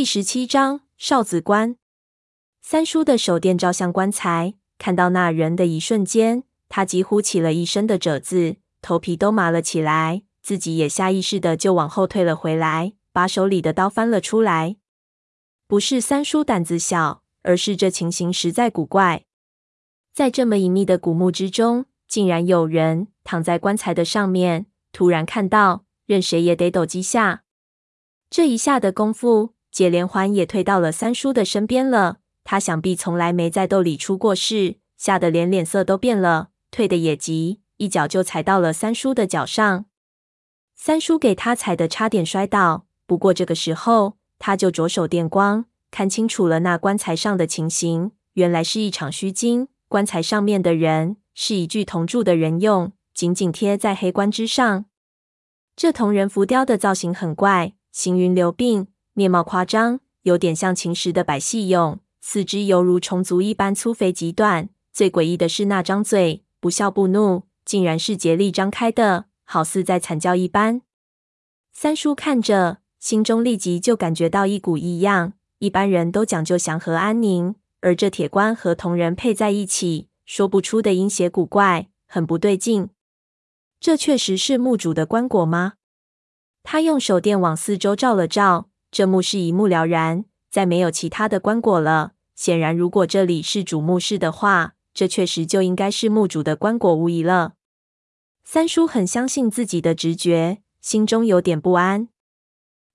第十七章少子棺。三叔的手电照向棺材，看到那人的一瞬间，他几乎起了一身的褶子，头皮都麻了起来，自己也下意识的就往后退了回来，把手里的刀翻了出来。不是三叔胆子小，而是这情形实在古怪。在这么隐秘的古墓之中，竟然有人躺在棺材的上面。突然看到，任谁也得抖几下。这一下的功夫，解连环也退到了三叔的身边了。他想必从来没在斗里出过事，吓得连脸色都变了，退得也急，一脚就踩到了三叔的脚上。三叔给他踩得差点摔倒，不过这个时候他就着手电光，看清楚了那棺材上的情形，原来是一场虚惊。棺材上面的人是一具铜铸的人俑，紧紧贴在黑棺之上。这铜人浮雕的造型很怪，行云流病，面貌夸张，有点像秦时的百戏俑。四肢犹如虫足一般粗肥极短，最诡异的是那张嘴，不笑不怒，竟然是竭力张开的，好似在惨叫一般。三叔看着，心中立即就感觉到一股异样。一般人都讲究祥和安宁，而这铁棺和铜人配在一起，说不出的阴邪古怪，很不对劲。这确实是墓主的棺椁吗？他用手电往四周照了照，这墓室一目了然。再没有其他的棺椁了。显然，如果这里是主墓室的话，这确实就应该是墓主的棺椁无疑了。三叔很相信自己的直觉，心中有点不安。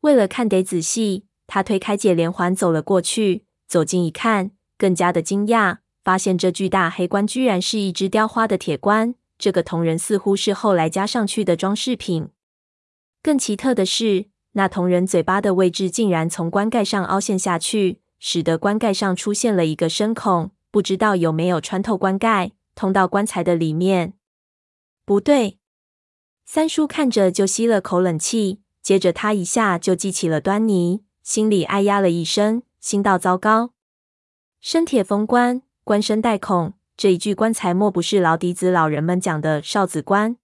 为了看得仔细，他推开解连环走了过去。走近一看，更加的惊讶，发现这巨大黑棺居然是一只雕花的铁棺。这个铜人似乎是后来加上去的装饰品。更奇特的是，那铜人嘴巴的位置竟然从棺盖上凹陷下去，使得棺盖上出现了一个深孔，不知道有没有穿透棺盖，通到棺材的里面。不对，三叔看着就吸了口冷气，接着他一下就记起了端倪，心里哎呀了一声，心道糟糕，生铁封棺，棺身带孔，这一具棺材莫不是老底子老人们讲的少子棺？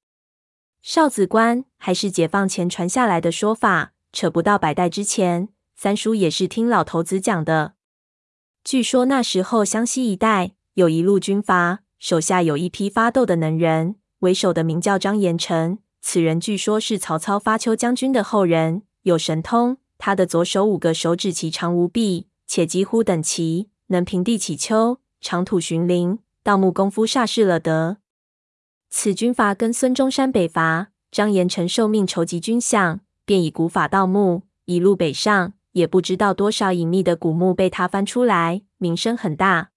少子棺还是解放前传下来的说法？扯不到百代之前，三叔也是听老头子讲的。据说那时候湘西一带有一路军阀，手下有一批发斗的能人，为首的名叫张延成。此人据说是曹操发丘将军的后人，有神通。他的左手五个手指锤长无比，且几乎等齐，能平地起丘，长土寻林，盗墓功夫煞是了得。此军阀跟孙中山北伐，张延成受命筹集军饷。便以古法盗墓，一路北上，也不知道多少隐秘的古墓被他翻出来，名声很大。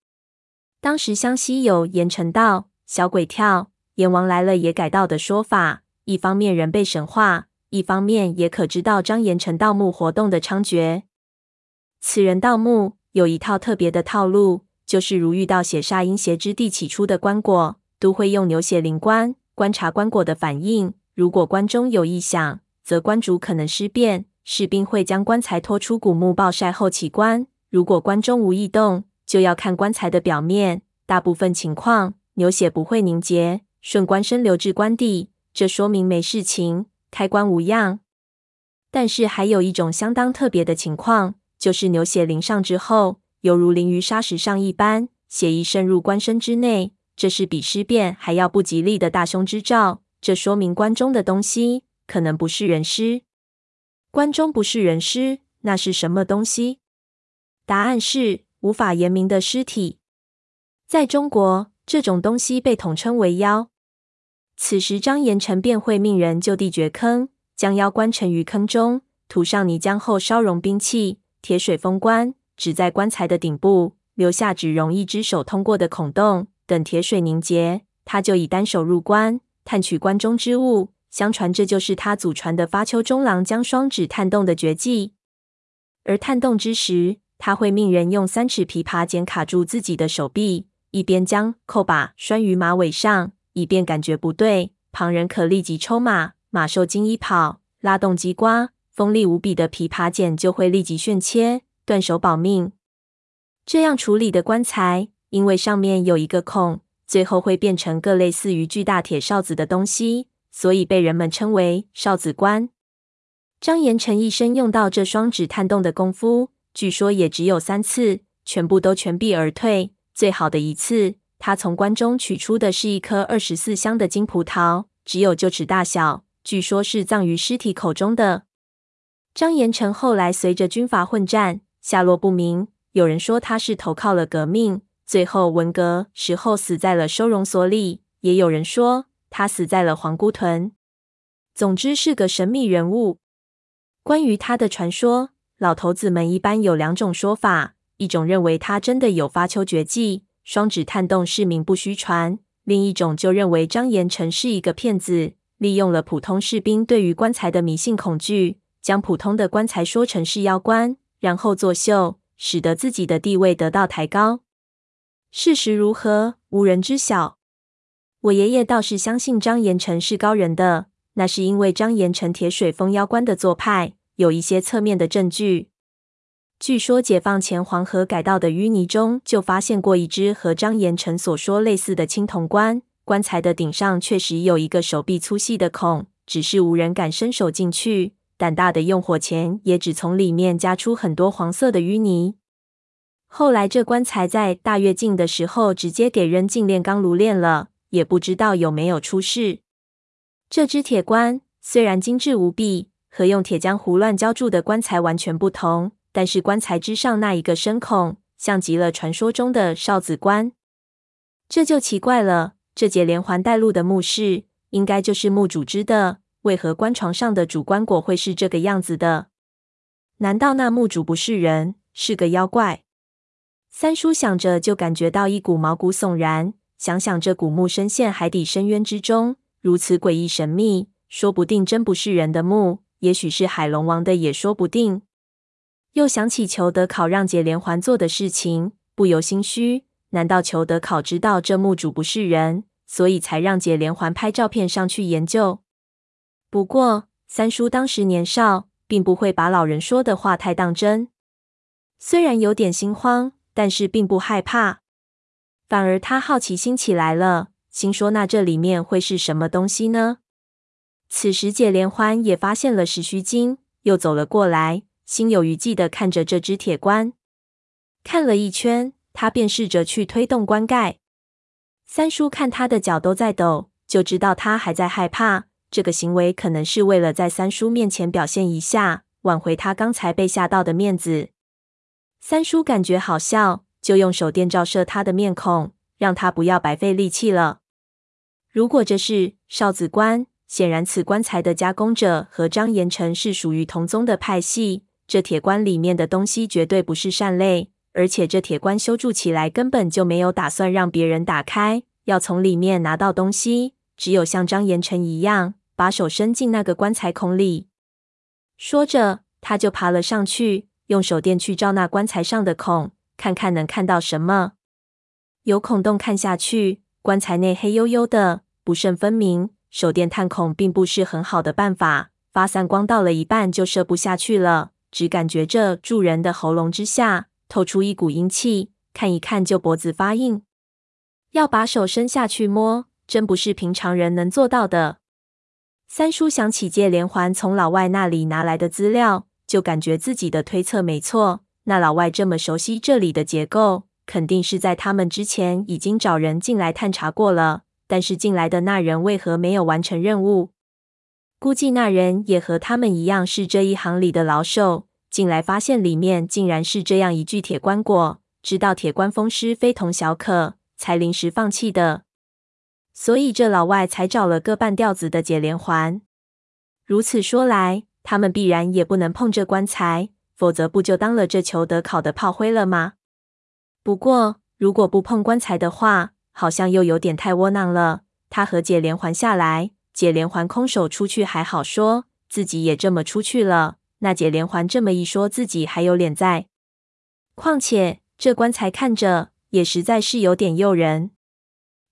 当时湘西有盐城盗、小鬼跳、阎王来了也改道的说法，一方面人被神化，一方面也可知道张延成盗墓活动的猖獗。此人盗墓有一套特别的套路，就是如遇到血煞阴邪之地起出的棺椁，都会用牛血灵棺观察棺椁的反应，如果棺中有异响。则棺主可能尸变，士兵会将棺材拖出古墓暴晒后起棺。如果棺中无异动，就要看棺材的表面。大部分情况，牛血不会凝结，顺棺身流至棺底，这说明没事情，开棺无恙。但是还有一种相当特别的情况，就是牛血淋上之后，犹如淋于砂石上一般，血液渗入棺身之内，这是比尸变还要不吉利的大凶之兆。这说明棺中的东西。可能不是人尸，棺中不是人尸，那是什么东西？答案是无法言明的尸体。在中国，这种东西被统称为妖。此时，张延成便会命人就地掘坑，将妖棺沉于坑中，涂上泥浆后烧熔兵器，铁水封棺，只在棺材的顶部留下只容一只手通过的孔洞。等铁水凝结，他就以单手入棺，探取棺中之物。相传这就是他祖传的发丘中郎将双指探洞的绝技。而探洞之时，他会命人用三尺琵琶剪卡住自己的手臂，一边将扣把拴于马尾上，以便感觉不对，旁人可立即抽马，马受惊一跑；拉动机关，锋利无比的琵琶剪就会立即旋切，断手保命。这样处理的棺材，因为上面有一个孔，最后会变成个类似于巨大铁哨子的东西。所以被人们称为少子棺。张延成一生用到这双指探洞的功夫，据说也只有三次，全部都全避而退。最好的一次，他从棺中取出的是一颗二十四香的金葡萄，只有臼齿大小，据说是葬于尸体口中的。张延成后来随着军阀混战，下落不明。有人说他是投靠了革命，最后文革时候死在了收容所里；也有人说他死在了皇姑屯。总之是个神秘人物。关于他的传说，老头子们一般有两种说法：一种认为他真的有发丘绝技，双指探洞是名不虚传；另一种就认为张延成是一个骗子，利用了普通士兵对于棺材的迷信恐惧，将普通的棺材说成是妖棺，然后作秀。使得自己的地位得到抬高。事实如何，无人知晓。我爷爷倒是相信张盐成是高人的，那是因为张盐成铁水封妖棺的做派有一些侧面的证据。据说解放前黄河改道的淤泥中就发现过一只和张盐成所说类似的青铜棺，棺材的顶上确实有一个手臂粗细的孔，只是无人敢伸手进去。胆大的用火钳也只从里面夹出很多黄色的淤泥。后来这棺材在大跃进的时候直接给扔进炼钢炉炼了，也不知道有没有出事。这只铁棺虽然精致无比，和用铁浆胡乱浇筑的棺材完全不同，但是棺材之上那一个深孔，像极了传说中的少子棺。这就奇怪了，这节连环带路的墓室，应该就是墓主织的。为何棺床上的主棺椁会是这个样子的？难道那墓主不是人，是个妖怪？三叔想着，就感觉到一股毛骨悚然。想想这古墓深陷海底深渊之中，如此诡异神秘，说不定真不是人的墓，也许是海龙王的，也说不定。又想起裘德考让解连环做的事情，不由心虚。难道裘德考知道这墓主不是人，所以才让解连环拍照片上去研究？不过，三叔当时年少，并不会把老人说的话太当真。虽然有点心慌，但是并不害怕，反而他好奇心起来了，心说：“那这里面会是什么东西呢？”此时，解连环也发现了石须精，又走了过来，心有余悸地看着这只铁棺。看了一圈，他便试着去推动棺盖。三叔看他的脚都在抖，就知道他还在害怕。这个行为可能是为了在三叔面前表现一下，挽回他刚才被吓到的面子。三叔感觉好笑，就用手电照射他的面孔，让他不要白费力气了。如果这是少子棺，显然此棺材的加工者和张延成是属于同宗的派系。这铁棺里面的东西绝对不是善类，而且这铁棺修筑起来根本就没有打算让别人打开，要从里面拿到东西，只有像张延成一样。把手伸进那个棺材孔里，说着，他就爬了上去，用手电去照那棺材上的孔，看看能看到什么。由孔洞看下去，棺材内黑黝黝的，不甚分明。手电探孔并不是很好的办法，发散光到了一半就射不下去了。只感觉这住人的喉咙之下透出一股阴气，看一看就脖子发硬。要把手伸下去摸，真不是平常人能做到的。三叔想起借连环从老外那里拿来的资料，就感觉自己的推测没错。那老外这么熟悉这里的结构，肯定是在他们之前已经找人进来探查过了。但是进来的那人为何没有完成任务？估计那人也和他们一样是这一行里的老手，进来发现里面竟然是这样一具铁棺椁，知道铁棺风湿非同小可，才临时放弃的。所以这老外才找了个半吊子的解连环。如此说来，他们必然也不能碰这棺材，否则不就当了这裘德考的炮灰了吗？不过，如果不碰棺材的话，好像又有点太窝囊了。他和解连环下来，解连环空手出去还好说，自己也这么出去了，那解连环这么一说，自己还有脸在。况且这棺材看着也实在是有点诱人。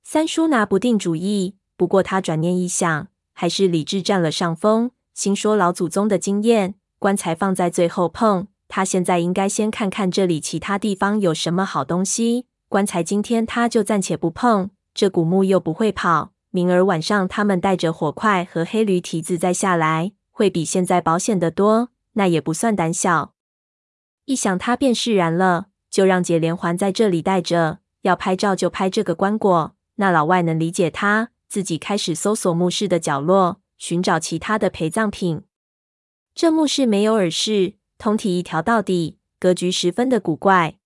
三叔拿不定主意，不过他转念一想，还是理智占了上风。心说老祖宗的经验，棺材放在最后碰。他现在应该先看看这里其他地方有什么好东西。棺材今天他就暂且不碰，这古墓又不会跑。明儿晚上他们带着火块和黑驴蹄子再下来，会比现在保险得多。那也不算胆小。一想他便释然了，就让解连环在这里待着，要拍照就拍这个棺椁。那老外能理解他，自己开始搜索墓室的角落，寻找其他的陪葬品。这墓室没有耳室，通体一条到底，格局十分的古怪。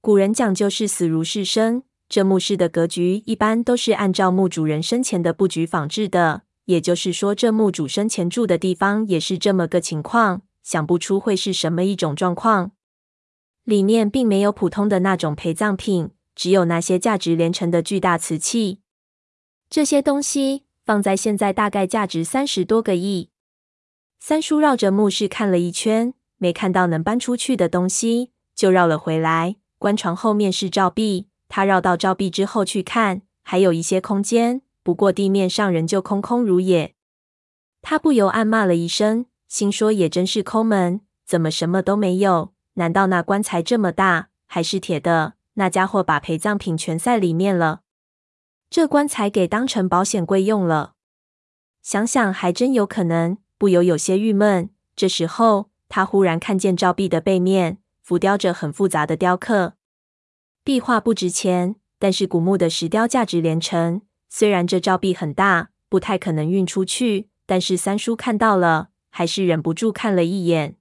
古人讲究是死如是生，这墓室的格局一般都是按照墓主人生前的布局仿制的，也就是说，这墓主生前住的地方也是这么个情况。想不出会是什么一种状况。里面并没有普通的那种陪葬品，只有那些价值连城的巨大瓷器。这些东西放在现在大概价值三十多个亿。三叔绕着墓室看了一圈，没看到能搬出去的东西，就绕了回来。棺床后面是照壁，他绕到照壁之后去看，还有一些空间，不过地面上仍旧空空如也。他不由暗骂了一声，心说也真是抠门，怎么什么都没有？难道那棺材这么大，还是铁的？那家伙把陪葬品全塞里面了，这棺材给当成保险柜用了。想想还真有可能。不由有些郁闷。这时候，他忽然看见照壁的背面浮雕着很复杂的雕刻。壁画不值钱，但是古墓的石雕价值连城。虽然这照壁很大，不太可能运出去，但是三叔看到了，还是忍不住看了一眼。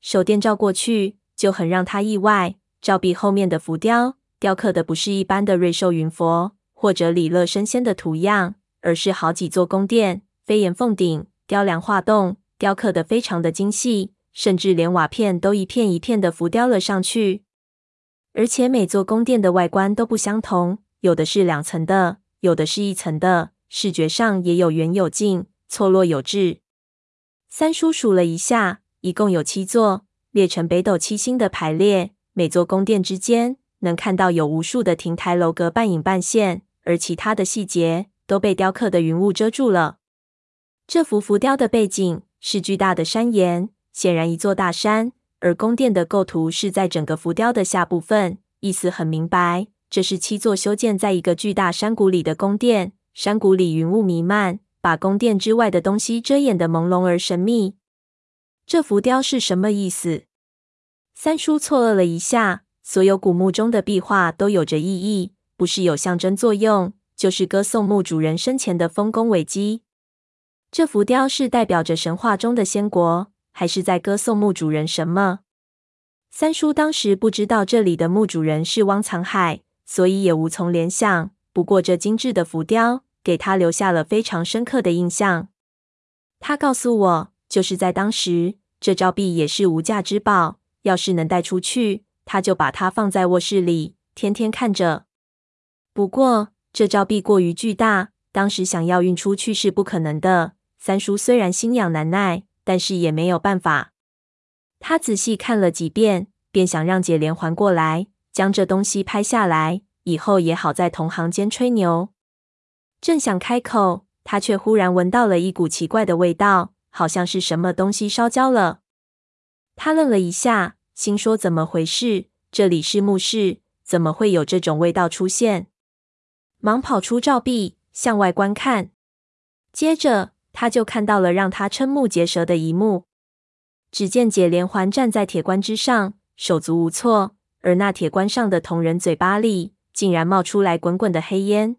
手电照过去，就很让他意外。照壁后面的浮雕，雕刻的不是一般的瑞兽云佛或者李乐升仙的图样，而是好几座宫殿，飞檐凤顶。雕梁画栋，雕刻的非常的精细，甚至连瓦片都一片一片的浮雕了上去。而且每座宫殿的外观都不相同，有的是两层的，有的是一层的，视觉上也有远有近，错落有致。三叔数了一下，一共有七座，列成北斗七星的排列。每座宫殿之间能看到有无数的亭台楼阁半隐半现，而其他的细节都被雕刻的云雾遮住了。这幅浮雕的背景是巨大的山岩，显然一座大山。而宫殿的构图是在整个浮雕的下部分，意思很明白，这是七座修建在一个巨大山谷里的宫殿。山谷里云雾弥漫，把宫殿之外的东西遮掩得朦胧而神秘。这浮雕是什么意思？三叔错愕了一下。所有古墓中的壁画都有着意义，不是有象征作用，就是歌颂墓主人生前的丰功伟绩。这浮雕是代表着神话中的仙国，还是在歌颂墓主人什么？三叔当时不知道这里的墓主人是汪藏海，所以也无从联想。不过这精致的浮雕给他留下了非常深刻的印象。他告诉我，就是在当时，这照壁也是无价之宝，要是能带出去，他就把它放在卧室里，天天看着。不过这照壁过于巨大，当时想要运出去是不可能的。三叔虽然心痒难耐，但是也没有办法。他仔细看了几遍，便想让解连环过来，将这东西拍下来，以后也好在同行间吹牛。正想开口，他却忽然闻到了一股奇怪的味道，好像是什么东西烧焦了。他愣了一下，心说：怎么回事？这里是墓室，怎么会有这种味道出现？忙跑出照壁，向外观看，接着。他就看到了让他瞠目结舌的一幕。只见解连环站在铁棺之上，手足无措，而那铁棺上的铜人嘴巴里竟然冒出来滚滚的黑烟。